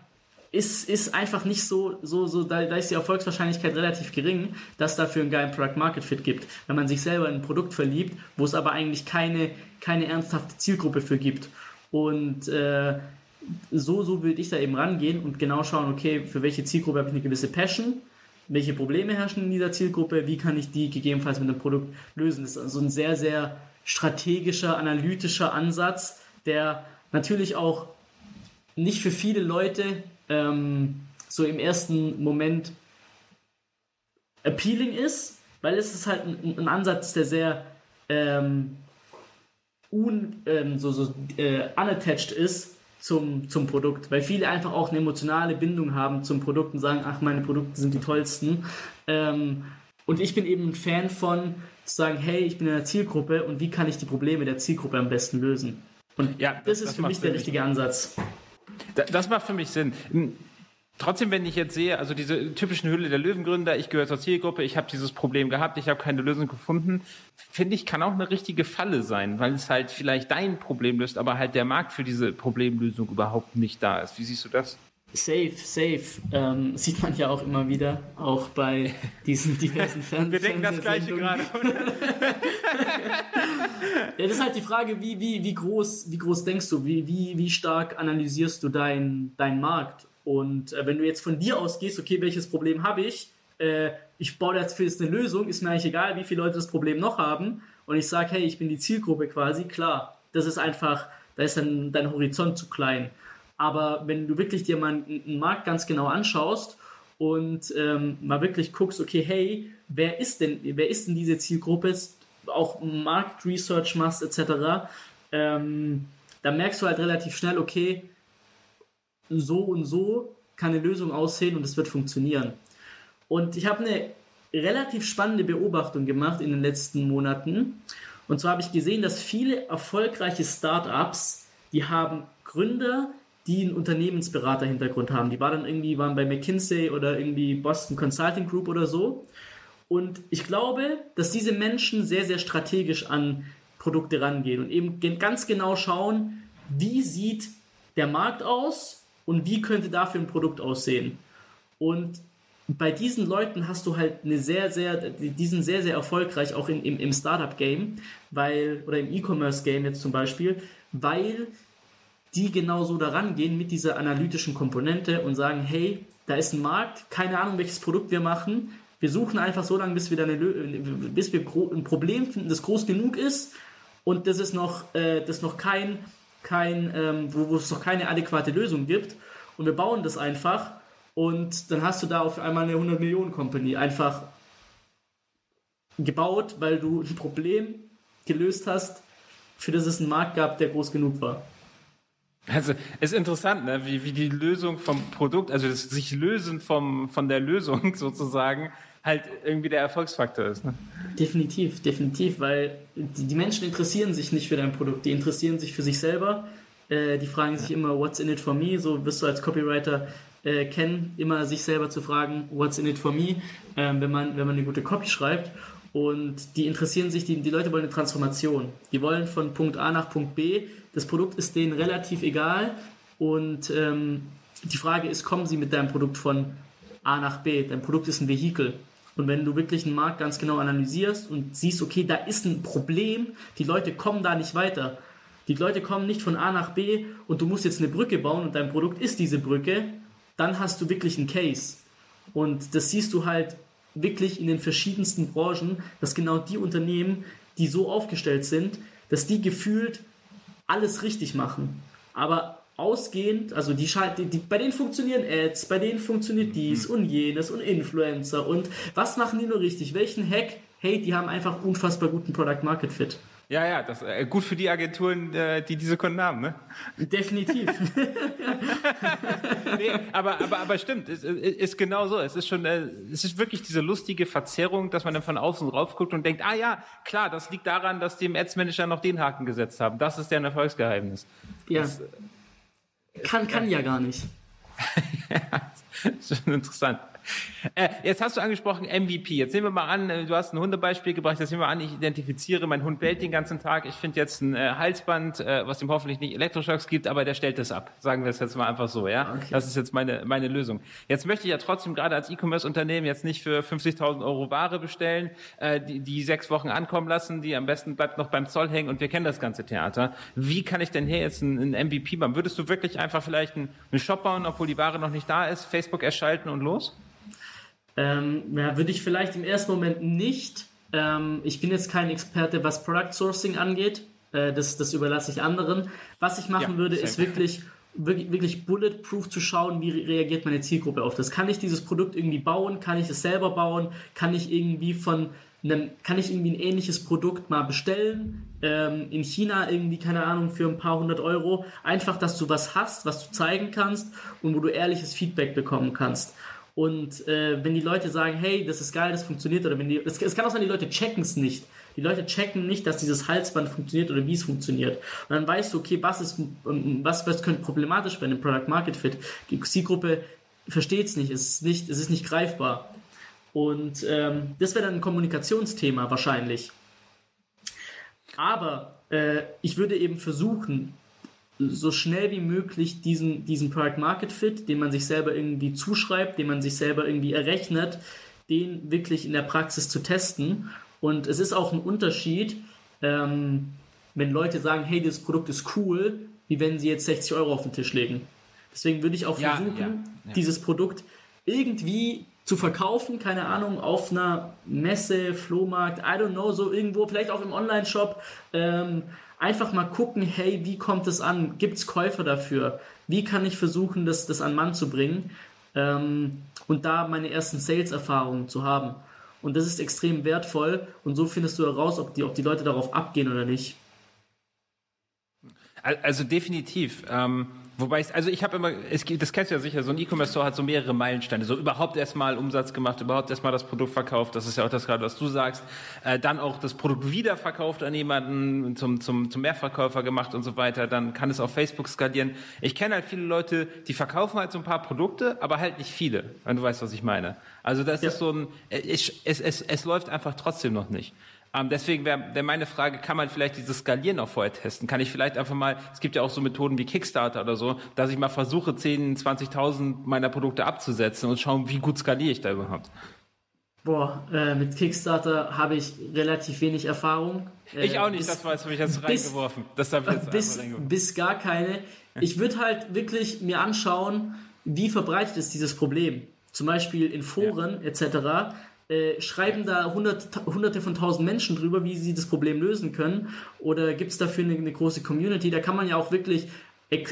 ist, ist einfach nicht so, so, so da, da ist die Erfolgswahrscheinlichkeit relativ gering, dass dafür einen geilen Product Market Fit gibt. Wenn man sich selber in ein Produkt verliebt, wo es aber eigentlich keine, keine ernsthafte Zielgruppe für gibt. Und äh, so, so würde ich da eben rangehen und genau schauen, okay, für welche Zielgruppe habe ich eine gewisse Passion, welche Probleme herrschen in dieser Zielgruppe, wie kann ich die gegebenenfalls mit einem Produkt lösen. Das ist also ein sehr, sehr strategischer, analytischer Ansatz, der natürlich auch nicht für viele Leute ähm, so im ersten Moment appealing ist, weil es ist halt ein, ein Ansatz, der sehr ähm, un, ähm, so, so äh, unattached ist zum, zum Produkt, weil viele einfach auch eine emotionale Bindung haben zum Produkt und sagen, ach, meine Produkte sind die tollsten. Ähm, und ich bin eben ein Fan von zu sagen, hey, ich bin in einer Zielgruppe und wie kann ich die Probleme der Zielgruppe am besten lösen? Und ja, das, das ist das für mich der richtige Ansatz. Das macht für mich Sinn. Trotzdem, wenn ich jetzt sehe, also diese typischen Hülle der Löwengründer, ich gehöre zur Zielgruppe, ich habe dieses Problem gehabt, ich habe keine Lösung gefunden, finde ich, kann auch eine richtige Falle sein, weil es halt vielleicht dein Problem löst, aber halt der Markt für diese Problemlösung überhaupt nicht da ist. Wie siehst du das? Safe, safe. Ähm, sieht man ja auch immer wieder, auch bei diesen diversen Fernsehsendungen. Wir denken das Gleiche gerade. ja, das ist halt die Frage, wie, wie, wie, groß, wie groß denkst du, wie, wie, wie stark analysierst du deinen dein Markt? Und äh, wenn du jetzt von dir ausgehst, okay, welches Problem habe ich? Äh, ich baue dafür jetzt eine Lösung, ist mir eigentlich egal, wie viele Leute das Problem noch haben. Und ich sage, hey, ich bin die Zielgruppe quasi, klar, das ist einfach, da ist dann dein Horizont zu klein. Aber wenn du wirklich dir mal einen Markt ganz genau anschaust und ähm, mal wirklich guckst, okay, hey, wer ist denn, wer ist denn diese Zielgruppe, auch Marktresearch machst etc., ähm, dann merkst du halt relativ schnell, okay, so und so kann eine Lösung aussehen und es wird funktionieren. Und ich habe eine relativ spannende Beobachtung gemacht in den letzten Monaten. Und zwar habe ich gesehen, dass viele erfolgreiche Startups, die haben Gründer, die einen Unternehmensberater-Hintergrund haben. Die waren dann irgendwie, waren bei McKinsey oder irgendwie Boston Consulting Group oder so. Und ich glaube, dass diese Menschen sehr, sehr strategisch an Produkte rangehen und eben ganz genau schauen, wie sieht der Markt aus und wie könnte dafür ein Produkt aussehen. Und bei diesen Leuten hast du halt eine sehr, sehr, die sind sehr, sehr erfolgreich, auch in, im, im Startup-Game, weil, oder im E-Commerce-Game jetzt zum Beispiel, weil die genauso daran gehen mit dieser analytischen Komponente und sagen, hey, da ist ein Markt, keine Ahnung, welches Produkt wir machen. Wir suchen einfach so lange, bis wir, eine, bis wir ein Problem finden, das groß genug ist und das ist noch, äh, das noch kein, kein ähm, wo, wo es noch keine adäquate Lösung gibt. Und wir bauen das einfach und dann hast du da auf einmal eine 100 Millionen Company einfach gebaut, weil du ein Problem gelöst hast, für das es einen Markt gab, der groß genug war. Also ist interessant, ne? wie, wie die Lösung vom Produkt, also das sich lösen vom, von der Lösung sozusagen, halt irgendwie der Erfolgsfaktor ist. Ne? Definitiv, definitiv, weil die, Menschen interessieren sich nicht für dein Produkt, die interessieren sich für sich selber. Äh, die fragen sich immer, what's in it for me? So wirst du als Copywriter äh, kennen, immer sich selber zu fragen, what's in it for me, äh, wenn, man, wenn man eine gute Copy schreibt. Und die interessieren sich, die, die Leute wollen eine Transformation. Die wollen von Punkt A nach Punkt B. Das Produkt ist denen relativ egal. Und ähm, die Frage ist, kommen sie mit deinem Produkt von A nach B? Dein Produkt ist ein Vehikel. Und wenn du wirklich einen Markt ganz genau analysierst und siehst, okay, da ist ein Problem, die Leute kommen da nicht weiter. Die Leute kommen nicht von A nach B und du musst jetzt eine Brücke bauen und dein Produkt ist diese Brücke, dann hast du wirklich einen Case. Und das siehst du halt wirklich in den verschiedensten Branchen, dass genau die Unternehmen, die so aufgestellt sind, dass die gefühlt alles richtig machen. Aber ausgehend, also die, die, die, bei denen funktionieren Ads, bei denen funktioniert dies und jenes und Influencer und was machen die nur richtig? Welchen Hack? Hey, die haben einfach unfassbar guten Product Market Fit. Ja, ja, das äh, gut für die Agenturen, äh, die diese Kunden haben, ne? Definitiv. nee, aber, aber, aber stimmt, es ist, ist genau so. Es ist schon, äh, es ist wirklich diese lustige Verzerrung, dass man dann von außen rauf guckt und denkt, ah ja, klar, das liegt daran, dass die im Ads Manager noch den Haken gesetzt haben. Das ist deren Erfolgsgeheimnis. Ja. Das, kann, kann ja gar nicht. schon interessant. Äh, jetzt hast du angesprochen MVP. Jetzt nehmen wir mal an, äh, du hast ein Hundebeispiel gebracht. Jetzt nehmen wir an, ich identifiziere, mein Hund bellt den ganzen Tag. Ich finde jetzt ein äh, Halsband, äh, was ihm hoffentlich nicht Elektroschocks gibt, aber der stellt das ab. Sagen wir es jetzt mal einfach so, ja? Okay. Das ist jetzt meine, meine Lösung. Jetzt möchte ich ja trotzdem gerade als E-Commerce-Unternehmen jetzt nicht für 50.000 Euro Ware bestellen, äh, die, die sechs Wochen ankommen lassen, die am besten bleibt noch beim Zoll hängen und wir kennen das ganze Theater. Wie kann ich denn hier jetzt ein, ein MVP machen? Würdest du wirklich einfach vielleicht einen, einen Shop bauen, obwohl die Ware noch nicht da ist, Facebook erschalten und los? Ähm, ja, würde ich vielleicht im ersten Moment nicht. Ähm, ich bin jetzt kein Experte, was Product Sourcing angeht. Äh, das, das überlasse ich anderen. Was ich machen ja, würde, ist wirklich, wirklich, wirklich bulletproof zu schauen, wie reagiert meine Zielgruppe auf das. Kann ich dieses Produkt irgendwie bauen? Kann ich es selber bauen? Kann ich irgendwie von einem, kann ich irgendwie ein ähnliches Produkt mal bestellen? Ähm, in China irgendwie, keine Ahnung, für ein paar hundert Euro. Einfach, dass du was hast, was du zeigen kannst und wo du ehrliches Feedback bekommen kannst. Und äh, wenn die Leute sagen, hey, das ist geil, das funktioniert, oder wenn die, es, es kann auch sein, die Leute checken es nicht. Die Leute checken nicht, dass dieses Halsband funktioniert oder wie es funktioniert. Und dann weißt du, okay, was ist, was, was könnte problematisch bei einem Product Market Fit? Die Zielgruppe versteht es nicht, es ist nicht, es ist nicht greifbar. Und ähm, das wäre dann ein Kommunikationsthema wahrscheinlich. Aber äh, ich würde eben versuchen, so schnell wie möglich diesen, diesen Product Market Fit, den man sich selber irgendwie zuschreibt, den man sich selber irgendwie errechnet, den wirklich in der Praxis zu testen. Und es ist auch ein Unterschied, ähm, wenn Leute sagen, hey, das Produkt ist cool, wie wenn sie jetzt 60 Euro auf den Tisch legen. Deswegen würde ich auch versuchen, ja, ja, ja. dieses Produkt irgendwie zu verkaufen, keine Ahnung, auf einer Messe, Flohmarkt, I don't know, so irgendwo, vielleicht auch im Online-Shop. Ähm, einfach mal gucken, hey, wie kommt es an? Gibt es Käufer dafür? Wie kann ich versuchen, das, das an Mann zu bringen? Ähm, und da meine ersten Sales-Erfahrungen zu haben. Und das ist extrem wertvoll und so findest du heraus, ob die, ob die Leute darauf abgehen oder nicht. Also definitiv. Ähm, Wobei ich, also ich habe immer, es gibt, das kennst du ja sicher, so ein E-Commerce-Store hat so mehrere Meilensteine. So überhaupt erstmal Umsatz gemacht, überhaupt erstmal das Produkt verkauft, das ist ja auch das gerade, was du sagst. Äh, dann auch das Produkt wiederverkauft an jemanden, zum, zum, zum Mehrverkäufer gemacht und so weiter. Dann kann es auf Facebook skalieren. Ich kenne halt viele Leute, die verkaufen halt so ein paar Produkte, aber halt nicht viele, wenn du weißt, was ich meine. Also das ja. ist so ein, es, es, es, es läuft einfach trotzdem noch nicht. Ähm, deswegen wäre wär meine Frage, kann man vielleicht dieses Skalieren auch vorher testen? Kann ich vielleicht einfach mal, es gibt ja auch so Methoden wie Kickstarter oder so, dass ich mal versuche, 10, 20.000 meiner Produkte abzusetzen und schauen, wie gut skaliere ich da überhaupt? Boah, äh, mit Kickstarter habe ich relativ wenig Erfahrung. Äh, ich auch nicht, bis, das war jetzt für mich jetzt bis, reingeworfen. Das habe ich jetzt bis, bis gar keine. Ich würde halt wirklich mir anschauen, wie verbreitet ist dieses Problem. Zum Beispiel in Foren ja. etc äh, schreiben da hundert, hunderte von tausend Menschen drüber, wie sie das Problem lösen können? Oder gibt es dafür eine, eine, große Community? Da kann man ja auch wirklich,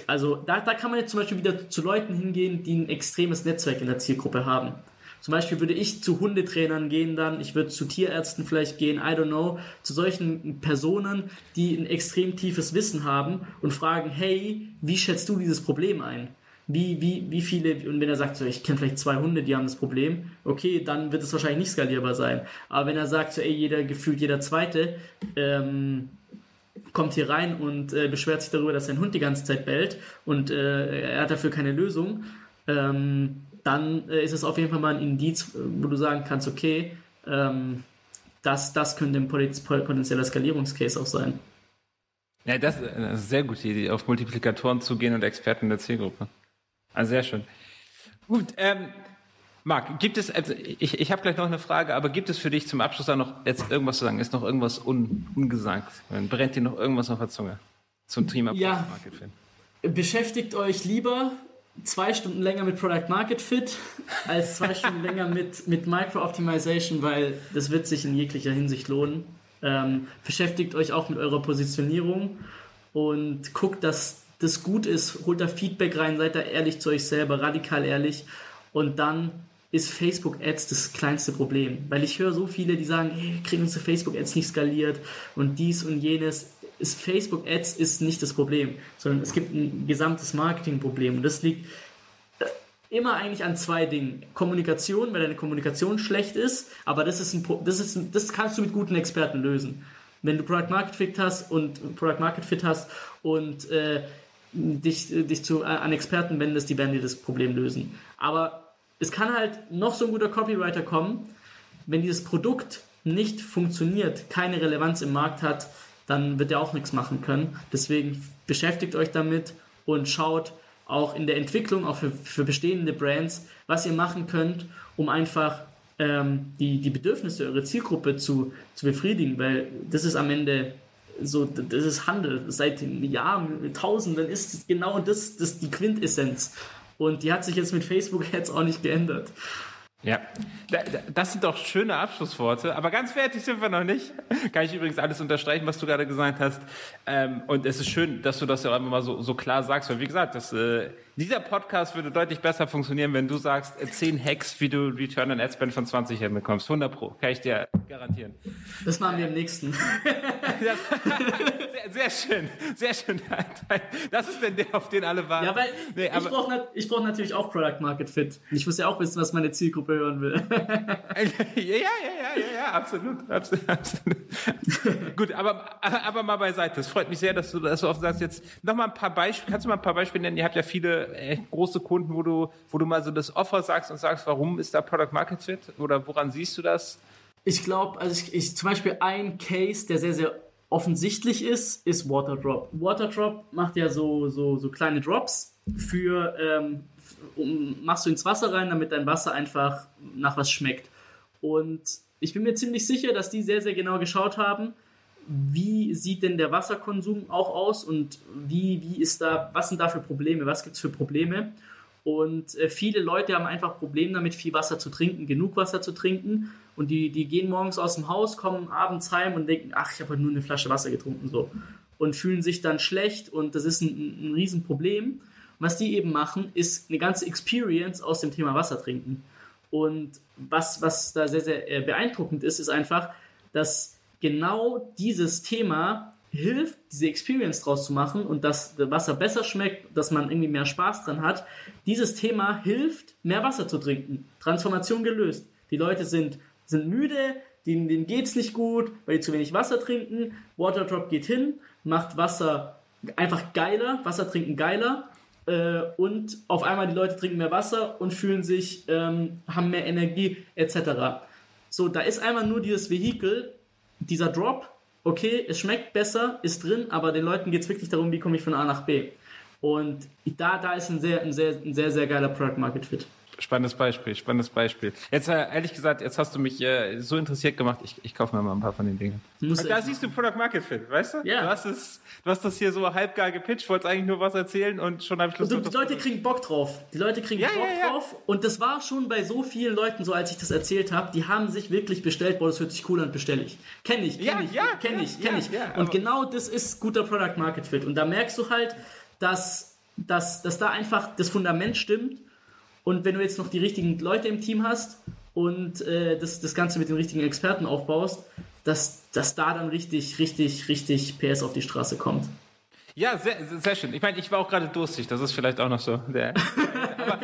also da, da kann man jetzt zum Beispiel wieder zu Leuten hingehen, die ein extremes Netzwerk in der Zielgruppe haben. Zum Beispiel würde ich zu Hundetrainern gehen dann, ich würde zu Tierärzten vielleicht gehen, I don't know, zu solchen Personen, die ein extrem tiefes Wissen haben und fragen, hey, wie schätzt du dieses Problem ein? Wie, wie, wie viele, und wenn er sagt, so, ich kenne vielleicht zwei Hunde, die haben das Problem, okay, dann wird es wahrscheinlich nicht skalierbar sein. Aber wenn er sagt, so, ey, jeder, gefühlt jeder Zweite, ähm, kommt hier rein und äh, beschwert sich darüber, dass sein Hund die ganze Zeit bellt und äh, er hat dafür keine Lösung, ähm, dann äh, ist es auf jeden Fall mal ein Indiz, wo du sagen kannst, okay, ähm, das, das könnte ein potenzieller Skalierungscase auch sein. Ja, das ist eine sehr gute Idee, auf Multiplikatoren zu gehen und Experten der Zielgruppe. Also sehr schön. Gut, ähm, Marc, gibt es, also ich, ich habe gleich noch eine Frage, aber gibt es für dich zum Abschluss da noch jetzt irgendwas zu sagen? Ist noch irgendwas un, ungesagt? Brennt dir noch irgendwas auf der Zunge zum Thema ja, Product Market Fit? Beschäftigt euch lieber zwei Stunden länger mit Product Market Fit als zwei Stunden länger mit, mit Micro Optimization, weil das wird sich in jeglicher Hinsicht lohnen. Ähm, beschäftigt euch auch mit eurer Positionierung und guckt, dass das gut ist. Holt da Feedback rein, seid da ehrlich zu euch selber, radikal ehrlich und dann ist Facebook Ads das kleinste Problem. Weil ich höre so viele, die sagen, hey, kriegen unsere Facebook Ads nicht skaliert und dies und jenes. Ist Facebook Ads ist nicht das Problem, sondern es gibt ein gesamtes Marketingproblem und das liegt äh, immer eigentlich an zwei Dingen. Kommunikation, weil deine Kommunikation schlecht ist, aber das ist ein, das ist ein, das kannst du mit guten Experten lösen. Wenn du Product Market Fit hast und Product Market Fit hast und äh, dich, dich zu, an Experten wendest, die werden dir das Problem lösen. Aber es kann halt noch so ein guter Copywriter kommen, wenn dieses Produkt nicht funktioniert, keine Relevanz im Markt hat, dann wird er auch nichts machen können. Deswegen beschäftigt euch damit und schaut auch in der Entwicklung, auch für, für bestehende Brands, was ihr machen könnt, um einfach ähm, die, die Bedürfnisse eurer Zielgruppe zu, zu befriedigen, weil das ist am Ende so, das ist Handel. Seit Jahren, Tausenden ist genau das, das die Quintessenz. Und die hat sich jetzt mit Facebook jetzt auch nicht geändert. Ja, das sind doch schöne Abschlussworte, aber ganz fertig sind wir noch nicht. Kann ich übrigens alles unterstreichen, was du gerade gesagt hast. Ähm, und es ist schön, dass du das ja auch einfach mal so, so klar sagst, weil wie gesagt, das, äh, dieser Podcast würde deutlich besser funktionieren, wenn du sagst, 10 äh, Hacks, wie du Return on Ad Spend von 20 hinbekommst. 100 Pro, kann ich dir garantieren. Das machen wir im nächsten. sehr, sehr, schön, sehr schön. Das ist denn der, auf den alle warten. Ja, weil nee, ich brauche brauch natürlich auch Product Market Fit. Ich muss ja auch wissen, was meine Zielgruppe hören will. ja, ja, ja, ja, ja, absolut, absolut, absolut. Gut, aber, aber mal beiseite. Es freut mich sehr, dass du das so oft sagst. Jetzt noch mal ein paar Beispiele. Kannst du mal ein paar Beispiele nennen? Ihr habt ja viele echt große Kunden, wo du, wo du mal so das Offer sagst und sagst, warum ist da Product Market Fit? Oder woran siehst du das? Ich glaube, also ich, ich, zum Beispiel ein Case, der sehr, sehr offensichtlich ist, ist Waterdrop. Waterdrop macht ja so, so, so kleine Drops für, ähm, um, machst du ins Wasser rein, damit dein Wasser einfach nach was schmeckt. Und ich bin mir ziemlich sicher, dass die sehr, sehr genau geschaut haben, wie sieht denn der Wasserkonsum auch aus und wie, wie ist da, was sind da für Probleme, was gibt es für Probleme. Und äh, viele Leute haben einfach Probleme damit, viel Wasser zu trinken, genug Wasser zu trinken und die, die gehen morgens aus dem Haus, kommen abends heim und denken, ach, ich habe halt nur eine Flasche Wasser getrunken, so. Und fühlen sich dann schlecht und das ist ein, ein Riesenproblem. Was die eben machen, ist eine ganze Experience aus dem Thema Wasser trinken. Und was, was da sehr, sehr äh, beeindruckend ist, ist einfach, dass genau dieses Thema hilft, diese Experience draus zu machen und dass das Wasser besser schmeckt, dass man irgendwie mehr Spaß dran hat. Dieses Thema hilft, mehr Wasser zu trinken. Transformation gelöst. Die Leute sind sind müde, denen, denen es nicht gut, weil die zu wenig Wasser trinken. Waterdrop geht hin, macht Wasser einfach geiler, Wasser trinken geiler. Äh, und auf einmal die Leute trinken mehr Wasser und fühlen sich, ähm, haben mehr Energie etc. So, da ist einmal nur dieses Vehikel, dieser Drop, okay, es schmeckt besser, ist drin, aber den Leuten geht es wirklich darum, wie komme ich von A nach B. Und da, da ist ein sehr, ein sehr, ein sehr, sehr geiler Product Market Fit. Spannendes Beispiel, spannendes Beispiel. Jetzt äh, ehrlich gesagt, jetzt hast du mich äh, so interessiert gemacht, ich, ich kaufe mir mal ein paar von den Dingen. da siehst du Product Market Fit, weißt du? Ja. Du hast, es, du hast das hier so halbgar gepitcht, wolltest eigentlich nur was erzählen und schon habe ich Lust. Und die Leute kriegen Bock drauf. Die Leute kriegen ja, Bock ja, ja. drauf. Und das war schon bei so vielen Leuten so, als ich das erzählt habe, die haben sich wirklich bestellt, boah, das hört sich cool an, bestelle ich. Kenn ich, kenn ich, kenn ich, kenn ich. und genau das ist guter Product Market Fit. Und da merkst du halt, dass, dass, dass da einfach das Fundament stimmt Und wenn du jetzt noch die richtigen Leute im Team hast und äh, das, das Ganze mit den richtigen Experten aufbaust, dass, dass da dann richtig, richtig, richtig PS auf die Straße kommt. Ja, sehr, sehr schön. Ich meine, ich war auch gerade durstig. Das ist vielleicht auch noch so. Der, aber,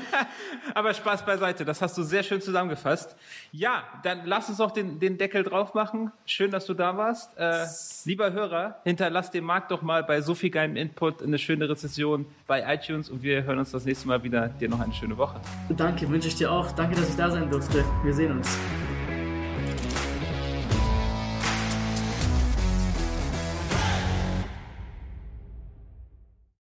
aber, Spaß beiseite. Das hast du sehr schön zusammengefasst. Ja, dann lass uns auch den, den Deckel drauf machen. Schön, dass du da warst. Äh, lieber Hörer, hinterlass dem Markt doch mal bei so viel geilem Input eine schöne Rezession bei iTunes und wir hören uns das nächste Mal wieder. Dir noch eine schöne Woche. Danke, wünsche ich dir auch. Danke, dass ich da sein durfte. Wir sehen uns.